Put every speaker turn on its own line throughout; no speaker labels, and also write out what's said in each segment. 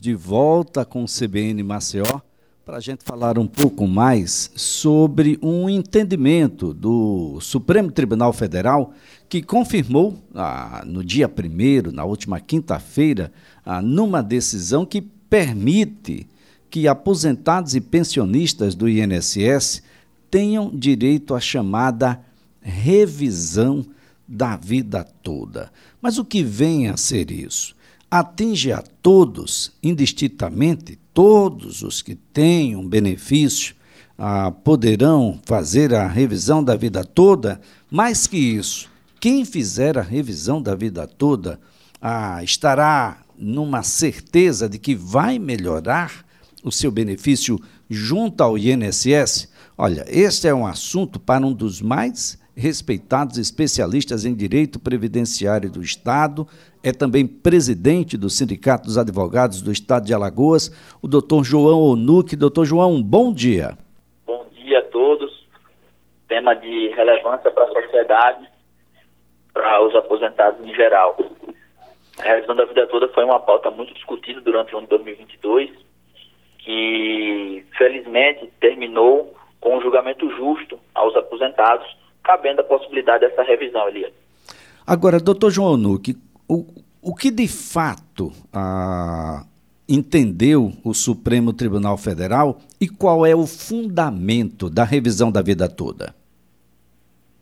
de volta com o CBN Maceió para a gente falar um pouco mais sobre um entendimento do Supremo Tribunal Federal que confirmou ah, no dia primeiro, na última quinta-feira, ah, numa decisão que permite que aposentados e pensionistas do INSS tenham direito à chamada revisão da vida toda. Mas o que vem a ser isso? Atinge a todos, indistintamente, todos os que têm um benefício ah, poderão fazer a revisão da vida toda. Mais que isso, quem fizer a revisão da vida toda ah, estará numa certeza de que vai melhorar o seu benefício junto ao INSS? Olha, este é um assunto para um dos mais respeitados especialistas em direito previdenciário do Estado, é também presidente do Sindicato dos Advogados do Estado de Alagoas, o doutor João Onuque. Doutor João, bom dia.
Bom dia a todos. Tema de relevância para a sociedade, para os aposentados em geral. A revisão da vida toda foi uma pauta muito discutida durante o ano 2022, que felizmente terminou com um julgamento justo aos aposentados cabendo a possibilidade dessa revisão, Elias.
Agora, doutor João Nuque, o, o que de fato ah, entendeu o Supremo Tribunal Federal e qual é o fundamento da revisão da vida toda?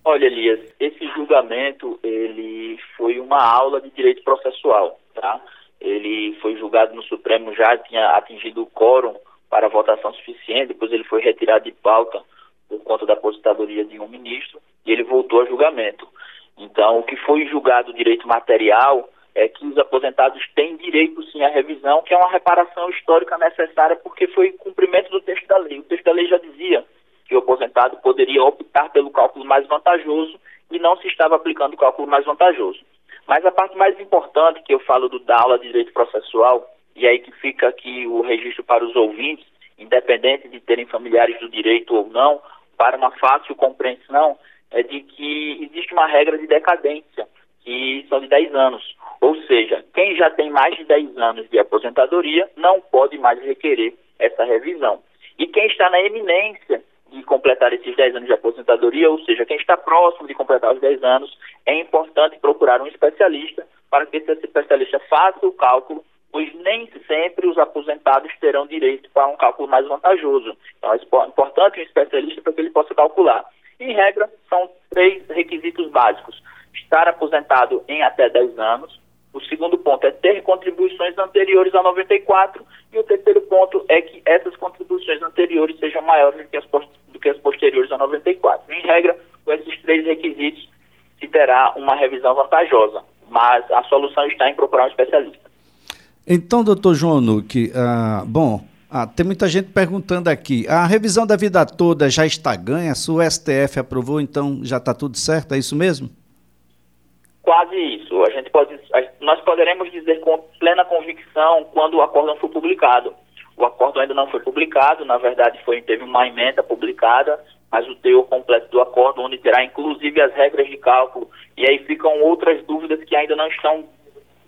Olha, Elias, esse julgamento ele foi uma aula de direito processual, tá? Ele foi julgado no Supremo, já tinha atingido o quórum para votação suficiente, depois ele foi retirado de pauta por conta da aposentadoria de um ministro, e ele voltou a julgamento. Então, o que foi julgado direito material é que os aposentados têm direito sim à revisão, que é uma reparação histórica necessária porque foi cumprimento do texto da lei. O texto da lei já dizia que o aposentado poderia optar pelo cálculo mais vantajoso e não se estava aplicando o cálculo mais vantajoso. Mas a parte mais importante que eu falo do, da aula de direito processual, e aí que fica aqui o registro para os ouvintes, independente de terem familiares do direito ou não, para uma fácil compreensão, é de que existe uma regra de decadência, que são de 10 anos. Ou seja, quem já tem mais de 10 anos de aposentadoria não pode mais requerer essa revisão. E quem está na eminência de completar esses 10 anos de aposentadoria, ou seja, quem está próximo de completar os 10 anos, é importante procurar um especialista para que esse especialista faça o cálculo pois nem sempre os aposentados terão direito para um cálculo mais vantajoso. Então é importante um especialista para que ele possa calcular. Em regra, são três requisitos básicos: estar aposentado em até 10 anos. O segundo ponto é ter contribuições anteriores a 94. E o terceiro ponto é que essas contribuições anteriores sejam maiores do que as, do que as posteriores a 94. Em regra, com esses três requisitos, se terá uma revisão vantajosa. Mas a solução está em procurar um especialista.
Então, doutor João Nuque, ah, bom, ah, tem muita gente perguntando aqui. A revisão da vida toda já está ganha? Se o STF aprovou, então já está tudo certo? É isso mesmo?
Quase isso. A gente pode, nós poderemos dizer com plena convicção quando o acórdão for publicado. O acórdão ainda não foi publicado, na verdade foi, teve uma emenda publicada, mas o teor completo do acordo, onde terá inclusive as regras de cálculo, e aí ficam outras dúvidas que ainda não estão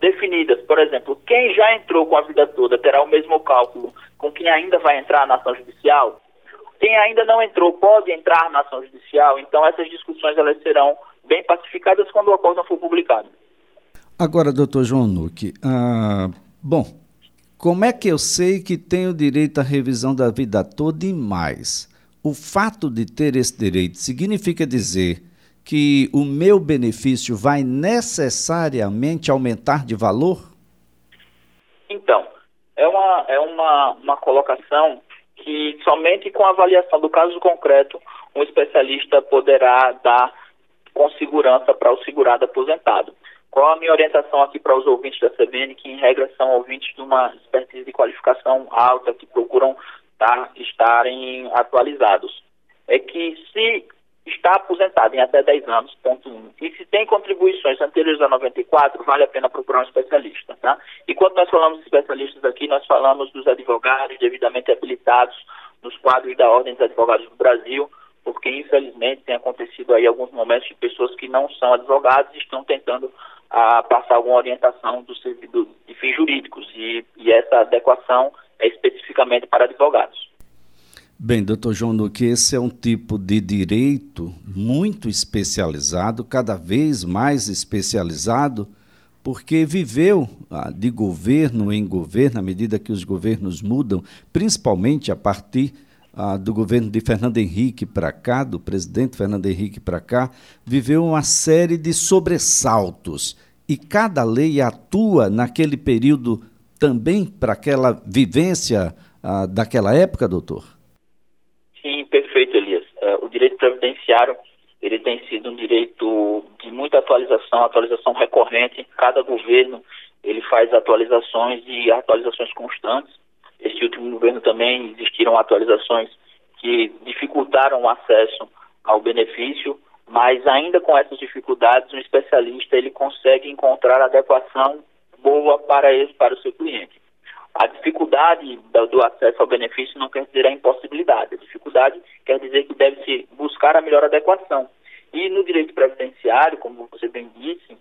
definidas. Por exemplo, quem já entrou com a vida toda terá o mesmo cálculo com quem ainda vai entrar na ação judicial? Quem ainda não entrou pode entrar na ação judicial? Então essas discussões elas serão bem pacificadas quando o acordo for publicado.
Agora, doutor João Nuque, ah, bom, como é que eu sei que tenho direito à revisão da vida toda e mais? O fato de ter esse direito significa dizer que o meu benefício vai necessariamente aumentar de valor?
Então, é uma, é uma, uma colocação que somente com a avaliação do caso concreto um especialista poderá dar com segurança para o segurado aposentado. Qual a minha orientação aqui para os ouvintes da CBN, que em regra são ouvintes de uma expertise de qualificação alta, que procuram tá, estarem atualizados? É que se está aposentado em até 10 anos, ponto 1. E se tem contribuições anteriores a 94, vale a pena procurar um especialista, tá? E quando nós falamos de especialistas aqui, nós falamos dos advogados devidamente habilitados nos quadros da Ordem dos Advogados do Brasil, porque infelizmente tem acontecido aí alguns momentos de pessoas que não são advogados e estão tentando ah, passar alguma orientação do, do, de fins jurídicos e, e essa adequação é especificamente para advogados.
Bem, doutor João Nuque, esse é um tipo de direito muito especializado, cada vez mais especializado, porque viveu ah, de governo em governo, à medida que os governos mudam, principalmente a partir ah, do governo de Fernando Henrique para cá, do presidente Fernando Henrique para cá, viveu uma série de sobressaltos. E cada lei atua naquele período também para aquela vivência ah, daquela época, doutor?
Sim, perfeito, Elias. Uh, o direito previdenciário ele tem sido um direito de muita atualização, atualização recorrente. Cada governo ele faz atualizações e atualizações constantes. Este último governo também existiram atualizações que dificultaram o acesso ao benefício, mas ainda com essas dificuldades, um especialista ele consegue encontrar adequação boa para ele, para o seu cliente. A dificuldade do acesso ao benefício não quer dizer a impossibilidade. A dificuldade quer dizer que deve-se buscar a melhor adequação. E no direito previdenciário, como você bem disse,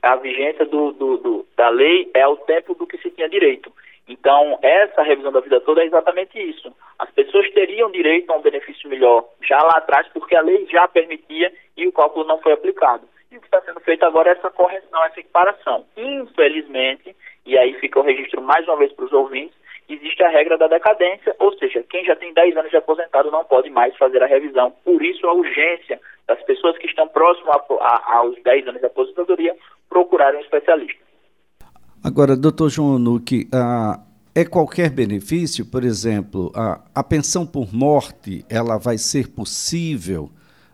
a vigência do, do, do, da lei é ao tempo do que se tinha direito. Então, essa revisão da vida toda é exatamente isso. As pessoas teriam direito a um benefício melhor já lá atrás, porque a lei já permitia e o cálculo não foi aplicado. E o que está sendo feito agora é essa correção, essa equiparação. Infelizmente, e aí fica o registro mais uma vez para os ouvintes, existe a regra da decadência, ou seja, quem já tem 10 anos de aposentado não pode mais fazer a revisão. Por isso, a urgência das pessoas que estão próximas aos 10 anos de aposentadoria procurarem um especialista.
Agora, doutor João Nuque, ah, é qualquer benefício, por exemplo, a, a pensão por morte, ela vai ser possível?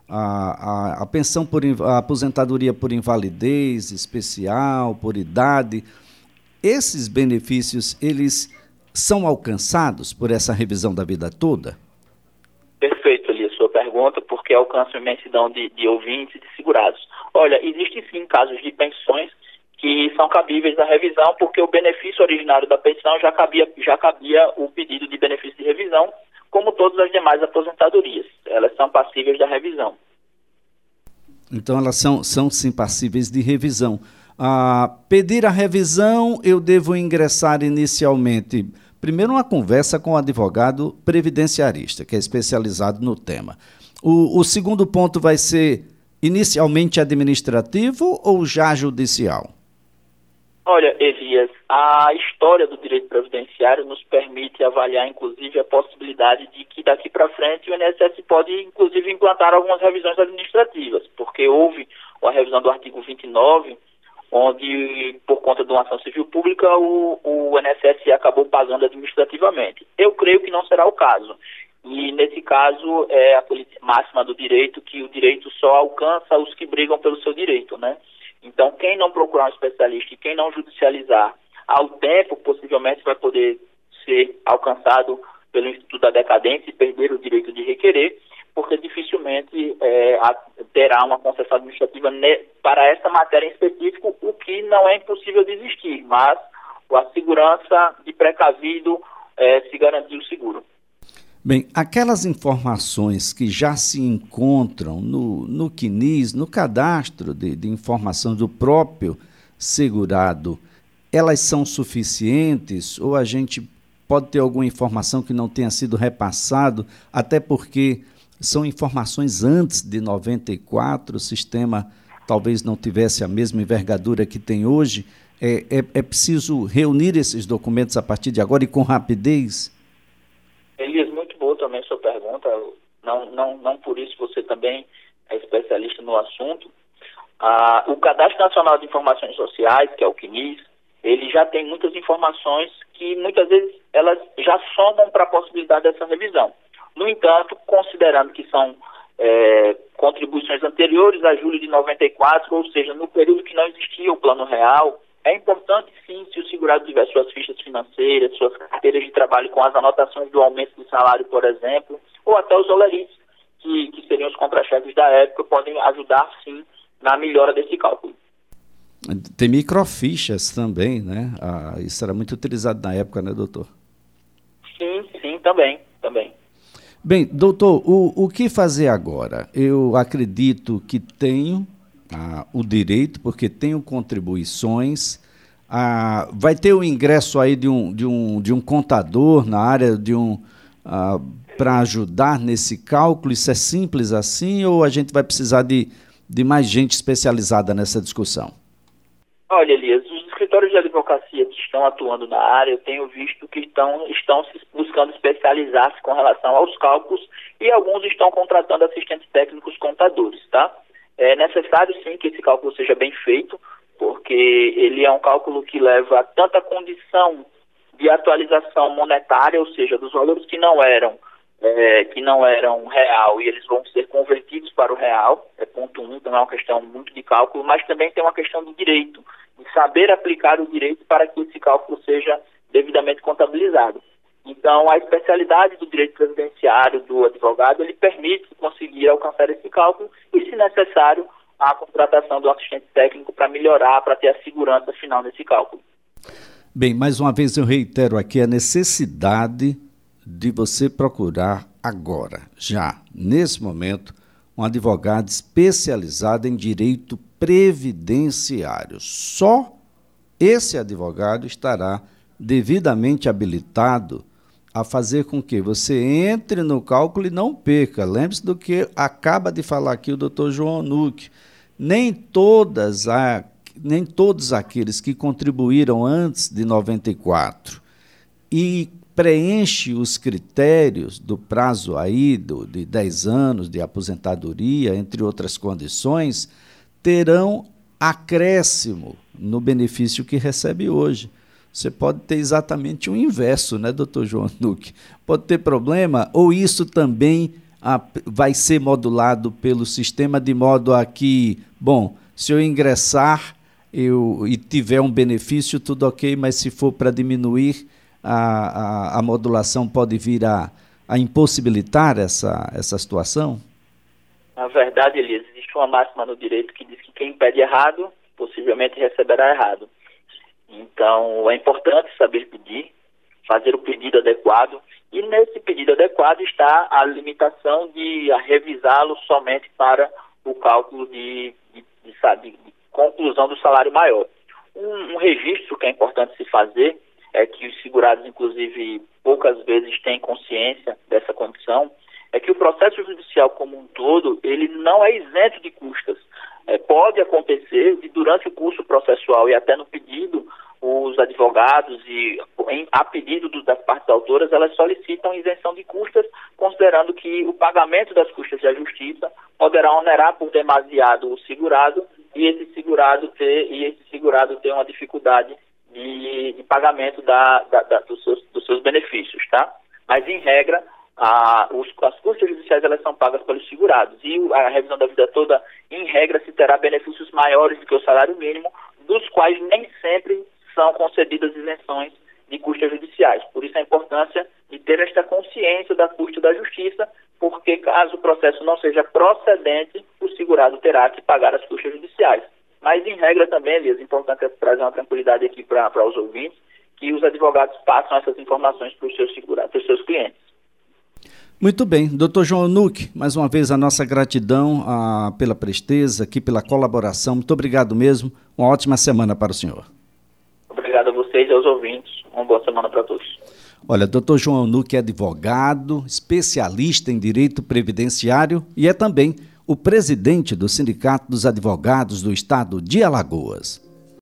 A, a, a pensão por a aposentadoria por invalidez especial, por idade, esses benefícios, eles são alcançados por essa revisão da vida toda?
Perfeito, ali a sua pergunta, porque alcança imensidão de, de ouvintes e de segurados. Olha, existem sim casos de pensões que são cabíveis da revisão, porque o benefício originário da pensão já cabia, já cabia o pedido de benefício de revisão, como todas as demais aposentadorias. Elas são passíveis da revisão.
Então, elas são, são sim passíveis de revisão. Ah, pedir a revisão, eu devo ingressar inicialmente. Primeiro, uma conversa com o advogado previdenciarista, que é especializado no tema. O, o segundo ponto vai ser inicialmente administrativo ou já judicial?
Olha, Elias, a história do direito previdenciário nos permite avaliar, inclusive, a possibilidade de que daqui para frente o INSS pode, inclusive, implantar algumas revisões administrativas, porque houve a revisão do artigo 29, onde, por conta de uma ação civil pública, o, o INSS acabou pagando administrativamente. Eu creio que não será o caso. E, nesse caso, é a política máxima do direito que o direito só alcança os que brigam pelo seu direito, né? Então, quem não procurar um especialista e quem não judicializar ao tempo, possivelmente vai poder ser alcançado pelo Instituto da Decadência e perder o direito de requerer, porque dificilmente é, terá uma concessão administrativa para essa matéria em específico, o que não é impossível de existir, mas a segurança de precavido é, se garantir o seguro.
Bem, aquelas informações que já se encontram no, no CNIS, no cadastro de, de informação do próprio segurado, elas são suficientes ou a gente pode ter alguma informação que não tenha sido repassado, até porque são informações antes de 94, o sistema talvez não tivesse a mesma envergadura que tem hoje. É, é, é preciso reunir esses documentos a partir de agora e com rapidez?
também sua pergunta, não, não, não por isso você também é especialista no assunto. Ah, o Cadastro Nacional de Informações Sociais, que é o CNIS, ele já tem muitas informações que muitas vezes elas já somam para a possibilidade dessa revisão. No entanto, considerando que são é, contribuições anteriores a julho de 94, ou seja, no período que não existia o Plano Real, é importante, sim, se o segurado tiver suas fichas financeiras, suas carteiras de trabalho com as anotações do aumento do salário, por exemplo, ou até os olerites, que, que seriam os contra-cheques da época, podem ajudar, sim, na melhora desse cálculo.
Tem microfichas também, né? Ah, isso era muito utilizado na época, né, doutor?
Sim, sim, também, também.
Bem, doutor, o, o que fazer agora? Eu acredito que tenho ah, o direito, porque tenho contribuições, ah, vai ter o ingresso aí de um, de um, de um contador na área de um ah, para ajudar nesse cálculo? Isso é simples assim ou a gente vai precisar de, de mais gente especializada nessa discussão?
Olha, Elias, escritórios de advocacia que estão atuando na área, eu tenho visto que estão, estão buscando especializar-se com relação aos cálculos e alguns estão contratando assistentes técnicos contadores, tá? É necessário sim que esse cálculo seja bem feito, porque ele é um cálculo que leva tanta condição de atualização monetária, ou seja, dos valores que não eram é, que não eram real e eles vão ser convertidos para o real, é ponto um, então é uma questão muito de cálculo, mas também tem uma questão de direito, saber aplicar o direito para que esse cálculo seja devidamente contabilizado. Então, a especialidade do direito previdenciário do advogado, ele permite conseguir alcançar esse cálculo e, se necessário, a contratação do assistente técnico para melhorar, para ter a segurança final nesse cálculo.
Bem, mais uma vez eu reitero aqui a necessidade de você procurar agora, já, nesse momento, um advogado especializado em direito previdenciário. Só esse advogado estará devidamente habilitado a fazer com que você entre no cálculo e não perca. Lembre-se do que acaba de falar aqui o doutor João Nuque. Nem todas a, nem todos aqueles que contribuíram antes de 94 e preenche os critérios do prazo aí do, de 10 anos de aposentadoria, entre outras condições, terão acréscimo no benefício que recebe hoje. Você pode ter exatamente o inverso, né, doutor João Nuque? Pode ter problema, ou isso também vai ser modulado pelo sistema de modo a que, bom, se eu ingressar eu, e tiver um benefício, tudo ok, mas se for para diminuir, a, a, a modulação pode vir a, a impossibilitar essa, essa situação?
Na verdade, Elias, uma máxima no direito que diz que quem pede errado, possivelmente receberá errado. Então, é importante saber pedir, fazer o pedido adequado, e nesse pedido adequado está a limitação de revisá-lo somente para o cálculo de, de, de, de conclusão do salário maior. Um, um registro que é importante se fazer é que os segurados, inclusive, poucas vezes têm consciência dessa condição, é que o processo judicial como um todo, ele não é isento de custas. É, pode acontecer de, durante o curso processual e até no pedido, os advogados e em, a pedido do, das partes autoras, elas solicitam isenção de custas, considerando que o pagamento das custas da justiça poderá onerar por demasiado o segurado e esse segurado ter e esse segurado ter uma dificuldade de, de pagamento da, da, da, dos, seus, dos seus benefícios, tá? Mas, em regra, a, os, as custas judiciais elas são pagas pelos segurados e a revisão da vida toda, em regra, se terá benefícios maiores do que o salário mínimo, dos quais nem sempre são concedidas isenções de custas judiciais. Por isso a importância de ter esta consciência da custa da justiça, porque caso o processo não seja procedente, o segurado terá que pagar as custas judiciais. Mas, em regra, também, Elias, é importante trazer uma tranquilidade aqui para os ouvintes, que os advogados passam essas informações para os seus, para os seus clientes.
Muito bem. Doutor João Nuque, mais uma vez a nossa gratidão a, pela presteza, aqui pela colaboração. Muito obrigado mesmo. Uma ótima semana para o senhor.
Obrigado a vocês e aos ouvintes. Uma boa semana para todos.
Olha, doutor João Nuque é advogado, especialista em direito previdenciário e é também o presidente do Sindicato dos Advogados do Estado de Alagoas.